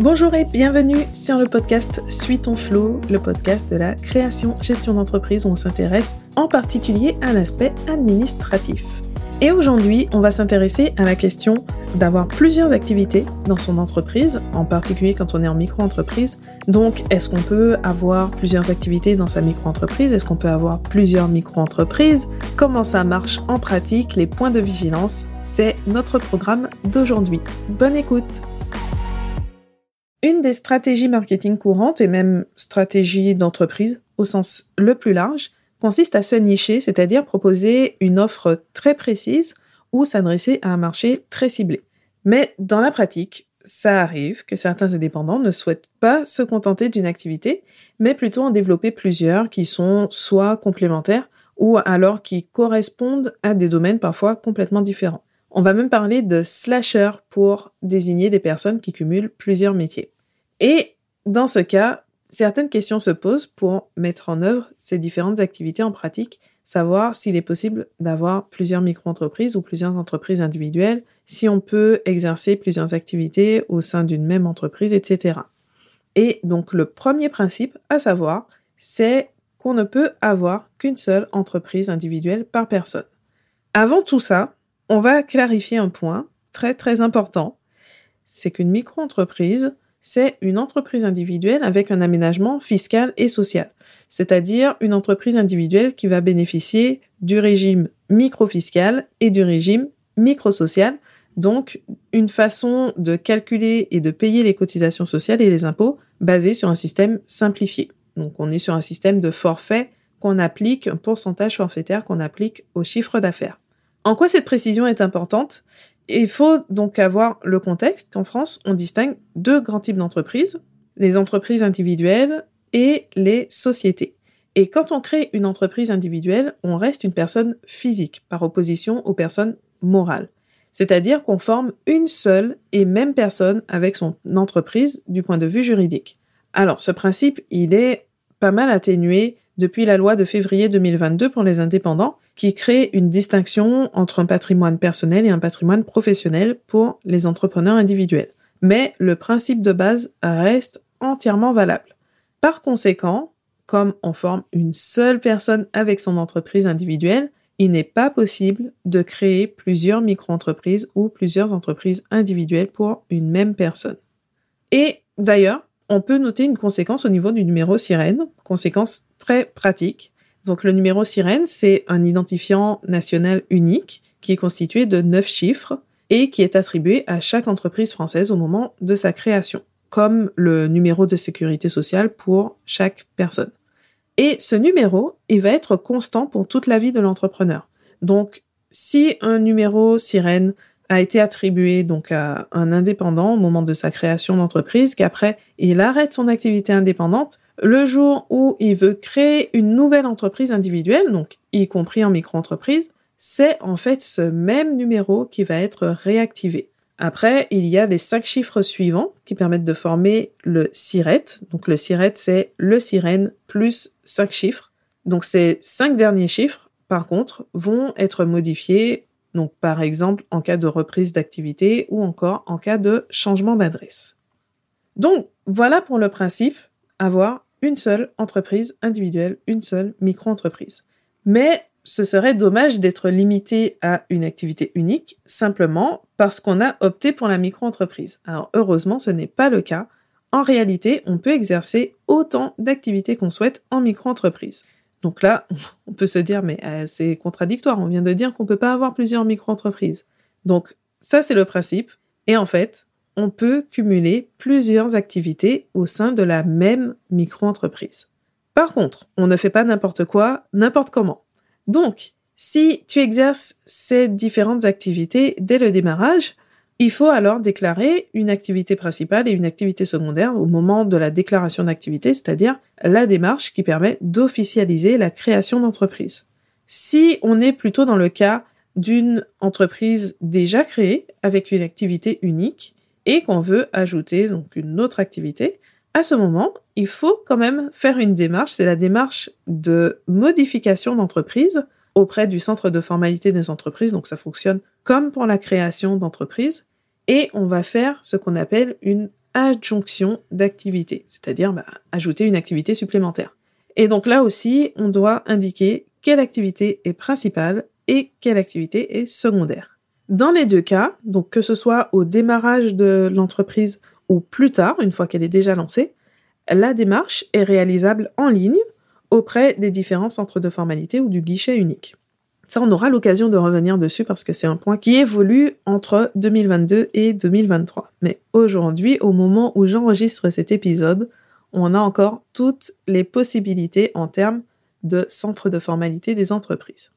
Bonjour et bienvenue sur le podcast Suis ton flow, le podcast de la création gestion d'entreprise où on s'intéresse en particulier à l'aspect administratif. Et aujourd'hui, on va s'intéresser à la question d'avoir plusieurs activités dans son entreprise, en particulier quand on est en micro-entreprise. Donc, est-ce qu'on peut avoir plusieurs activités dans sa micro-entreprise? Est-ce qu'on peut avoir plusieurs micro-entreprises? Comment ça marche en pratique? Les points de vigilance, c'est notre programme d'aujourd'hui. Bonne écoute une des stratégies marketing courantes et même stratégie d'entreprise au sens le plus large consiste à se nicher, c'est-à-dire proposer une offre très précise ou s'adresser à un marché très ciblé. Mais dans la pratique, ça arrive que certains indépendants ne souhaitent pas se contenter d'une activité, mais plutôt en développer plusieurs qui sont soit complémentaires ou alors qui correspondent à des domaines parfois complètement différents. On va même parler de slasher pour désigner des personnes qui cumulent plusieurs métiers. Et dans ce cas, certaines questions se posent pour mettre en œuvre ces différentes activités en pratique, savoir s'il est possible d'avoir plusieurs micro-entreprises ou plusieurs entreprises individuelles, si on peut exercer plusieurs activités au sein d'une même entreprise, etc. Et donc le premier principe à savoir, c'est qu'on ne peut avoir qu'une seule entreprise individuelle par personne. Avant tout ça, on va clarifier un point très très important, c'est qu'une micro-entreprise, c'est une entreprise individuelle avec un aménagement fiscal et social, c'est-à-dire une entreprise individuelle qui va bénéficier du régime microfiscal et du régime microsocial, donc une façon de calculer et de payer les cotisations sociales et les impôts basée sur un système simplifié. Donc on est sur un système de forfait qu'on applique, un pourcentage forfaitaire qu'on applique au chiffre d'affaires. En quoi cette précision est importante? Il faut donc avoir le contexte qu'en France, on distingue deux grands types d'entreprises, les entreprises individuelles et les sociétés. Et quand on crée une entreprise individuelle, on reste une personne physique par opposition aux personnes morales. C'est-à-dire qu'on forme une seule et même personne avec son entreprise du point de vue juridique. Alors ce principe, il est pas mal atténué depuis la loi de février 2022 pour les indépendants, qui crée une distinction entre un patrimoine personnel et un patrimoine professionnel pour les entrepreneurs individuels. Mais le principe de base reste entièrement valable. Par conséquent, comme on forme une seule personne avec son entreprise individuelle, il n'est pas possible de créer plusieurs micro-entreprises ou plusieurs entreprises individuelles pour une même personne. Et d'ailleurs, on peut noter une conséquence au niveau du numéro sirène, conséquence très pratique. Donc le numéro sirène, c'est un identifiant national unique qui est constitué de neuf chiffres et qui est attribué à chaque entreprise française au moment de sa création, comme le numéro de sécurité sociale pour chaque personne. Et ce numéro, il va être constant pour toute la vie de l'entrepreneur. Donc, si un numéro sirène a été attribué donc à un indépendant au moment de sa création d'entreprise, qu'après il arrête son activité indépendante, le jour où il veut créer une nouvelle entreprise individuelle, donc y compris en micro-entreprise, c'est en fait ce même numéro qui va être réactivé. Après, il y a les cinq chiffres suivants qui permettent de former le SIRET. Donc le SIRET, c'est le sirène plus cinq chiffres. Donc ces cinq derniers chiffres, par contre, vont être modifiés donc par exemple en cas de reprise d'activité ou encore en cas de changement d'adresse. Donc voilà pour le principe, avoir une seule entreprise individuelle, une seule micro-entreprise. Mais ce serait dommage d'être limité à une activité unique simplement parce qu'on a opté pour la micro-entreprise. Alors heureusement, ce n'est pas le cas. En réalité, on peut exercer autant d'activités qu'on souhaite en micro-entreprise. Donc là, on peut se dire, mais euh, c'est contradictoire, on vient de dire qu'on peut pas avoir plusieurs micro-entreprises. Donc ça, c'est le principe. Et en fait, on peut cumuler plusieurs activités au sein de la même micro-entreprise. Par contre, on ne fait pas n'importe quoi, n'importe comment. Donc, si tu exerces ces différentes activités dès le démarrage, il faut alors déclarer une activité principale et une activité secondaire au moment de la déclaration d'activité, c'est-à-dire la démarche qui permet d'officialiser la création d'entreprise. Si on est plutôt dans le cas d'une entreprise déjà créée avec une activité unique et qu'on veut ajouter donc une autre activité, à ce moment, il faut quand même faire une démarche, c'est la démarche de modification d'entreprise auprès du centre de formalité des entreprises, donc ça fonctionne comme pour la création d'entreprise, et on va faire ce qu'on appelle une adjonction d'activité, c'est-à-dire bah, ajouter une activité supplémentaire. Et donc là aussi, on doit indiquer quelle activité est principale et quelle activité est secondaire. Dans les deux cas, donc que ce soit au démarrage de l'entreprise ou plus tard, une fois qu'elle est déjà lancée, la démarche est réalisable en ligne auprès des différents centres de formalité ou du guichet unique. Ça, on aura l'occasion de revenir dessus parce que c'est un point qui évolue entre 2022 et 2023. Mais aujourd'hui, au moment où j'enregistre cet épisode, on a encore toutes les possibilités en termes de centres de formalité des entreprises.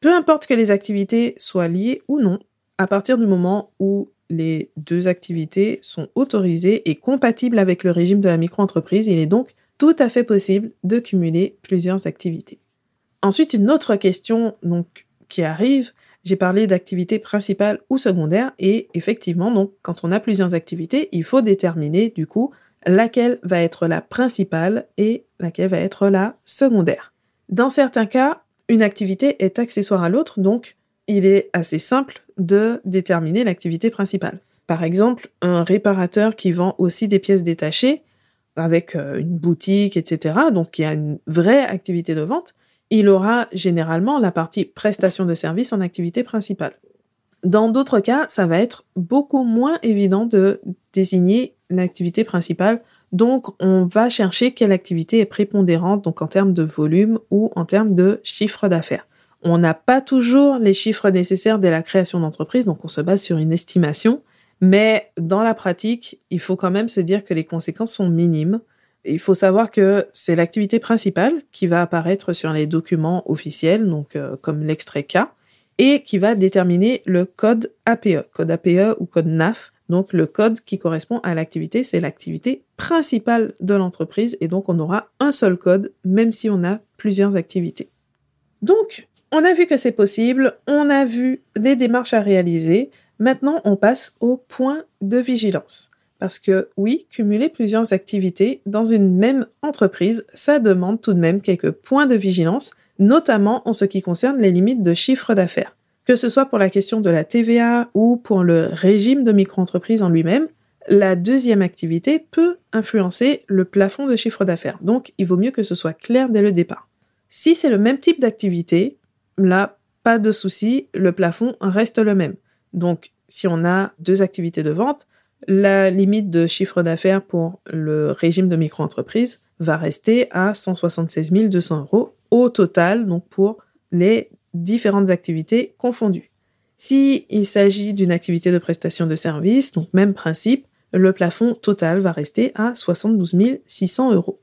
Peu importe que les activités soient liées ou non, à partir du moment où les deux activités sont autorisées et compatibles avec le régime de la micro-entreprise, il est donc tout à fait possible de cumuler plusieurs activités. Ensuite, une autre question donc qui arrive, j'ai parlé d'activités principales ou secondaires et effectivement donc quand on a plusieurs activités, il faut déterminer du coup laquelle va être la principale et laquelle va être la secondaire. Dans certains cas, une activité est accessoire à l'autre, donc il est assez simple de déterminer l'activité principale. Par exemple, un réparateur qui vend aussi des pièces détachées avec euh, une boutique, etc., donc il y a une vraie activité de vente, il aura généralement la partie prestation de service en activité principale. Dans d'autres cas, ça va être beaucoup moins évident de désigner l'activité principale. Donc, on va chercher quelle activité est prépondérante, donc en termes de volume ou en termes de chiffre d'affaires. On n'a pas toujours les chiffres nécessaires dès la création d'entreprise, donc on se base sur une estimation. Mais dans la pratique, il faut quand même se dire que les conséquences sont minimes. Il faut savoir que c'est l'activité principale qui va apparaître sur les documents officiels, donc euh, comme l'extrait K, et qui va déterminer le code APE, code APE ou code NAF. Donc le code qui correspond à l'activité, c'est l'activité principale de l'entreprise, et donc on aura un seul code, même si on a plusieurs activités. Donc, on a vu que c'est possible, on a vu les démarches à réaliser, maintenant on passe au point de vigilance. Parce que oui, cumuler plusieurs activités dans une même entreprise, ça demande tout de même quelques points de vigilance, notamment en ce qui concerne les limites de chiffre d'affaires. Que ce soit pour la question de la TVA ou pour le régime de micro-entreprise en lui-même, la deuxième activité peut influencer le plafond de chiffre d'affaires. Donc, il vaut mieux que ce soit clair dès le départ. Si c'est le même type d'activité, là, pas de souci, le plafond reste le même. Donc, si on a deux activités de vente, la limite de chiffre d'affaires pour le régime de micro-entreprise va rester à 176 200 euros au total, donc pour les différentes activités confondues. Si il s'agit d'une activité de prestation de service, donc même principe, le plafond total va rester à 72 600 euros.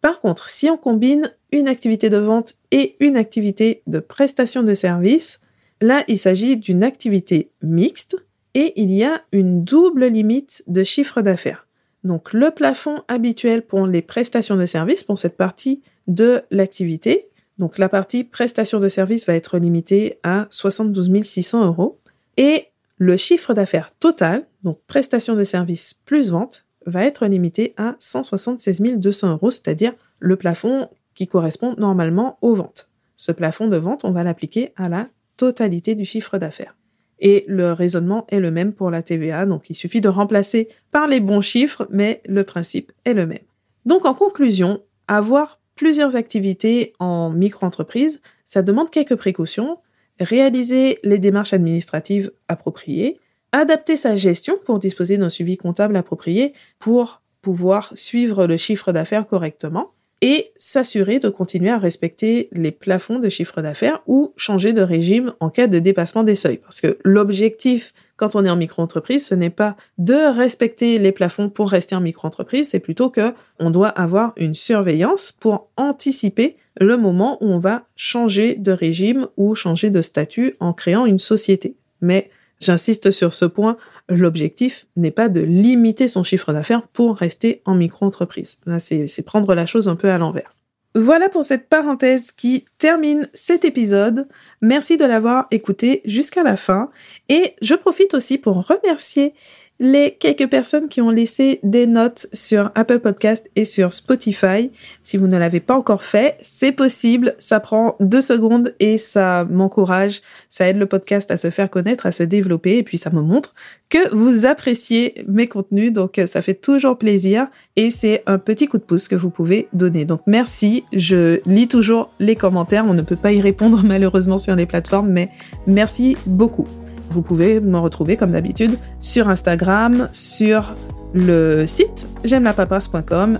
Par contre, si on combine une activité de vente et une activité de prestation de service, là, il s'agit d'une activité mixte et il y a une double limite de chiffre d'affaires. Donc le plafond habituel pour les prestations de services, pour cette partie de l'activité, donc la partie prestation de service va être limitée à 72 600 euros et le chiffre d'affaires total, donc prestation de service plus vente, va être limité à 176 200 euros, c'est-à-dire le plafond qui correspond normalement aux ventes. Ce plafond de vente, on va l'appliquer à la totalité du chiffre d'affaires. Et le raisonnement est le même pour la TVA, donc il suffit de remplacer par les bons chiffres, mais le principe est le même. Donc en conclusion, avoir plusieurs activités en micro-entreprise, ça demande quelques précautions, réaliser les démarches administratives appropriées, adapter sa gestion pour disposer d'un suivi comptable approprié pour pouvoir suivre le chiffre d'affaires correctement, et s'assurer de continuer à respecter les plafonds de chiffre d'affaires ou changer de régime en cas de dépassement des seuils. Parce que l'objectif quand on est en micro-entreprise, ce n'est pas de respecter les plafonds pour rester en micro-entreprise, c'est plutôt que on doit avoir une surveillance pour anticiper le moment où on va changer de régime ou changer de statut en créant une société. Mais j'insiste sur ce point, l'objectif n'est pas de limiter son chiffre d'affaires pour rester en micro-entreprise. Là, c'est prendre la chose un peu à l'envers. Voilà pour cette parenthèse qui termine cet épisode. Merci de l'avoir écouté jusqu'à la fin. Et je profite aussi pour remercier les quelques personnes qui ont laissé des notes sur Apple Podcast et sur Spotify. Si vous ne l'avez pas encore fait, c'est possible. Ça prend deux secondes et ça m'encourage. Ça aide le podcast à se faire connaître, à se développer et puis ça me montre que vous appréciez mes contenus. Donc ça fait toujours plaisir et c'est un petit coup de pouce que vous pouvez donner. Donc merci. Je lis toujours les commentaires. On ne peut pas y répondre malheureusement sur les plateformes, mais merci beaucoup. Vous pouvez me retrouver comme d'habitude sur Instagram, sur le site j'aime la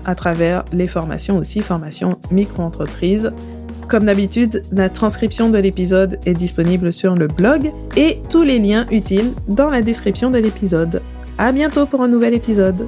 à travers les formations aussi, formations micro-entreprise. Comme d'habitude, la transcription de l'épisode est disponible sur le blog et tous les liens utiles dans la description de l'épisode. À bientôt pour un nouvel épisode.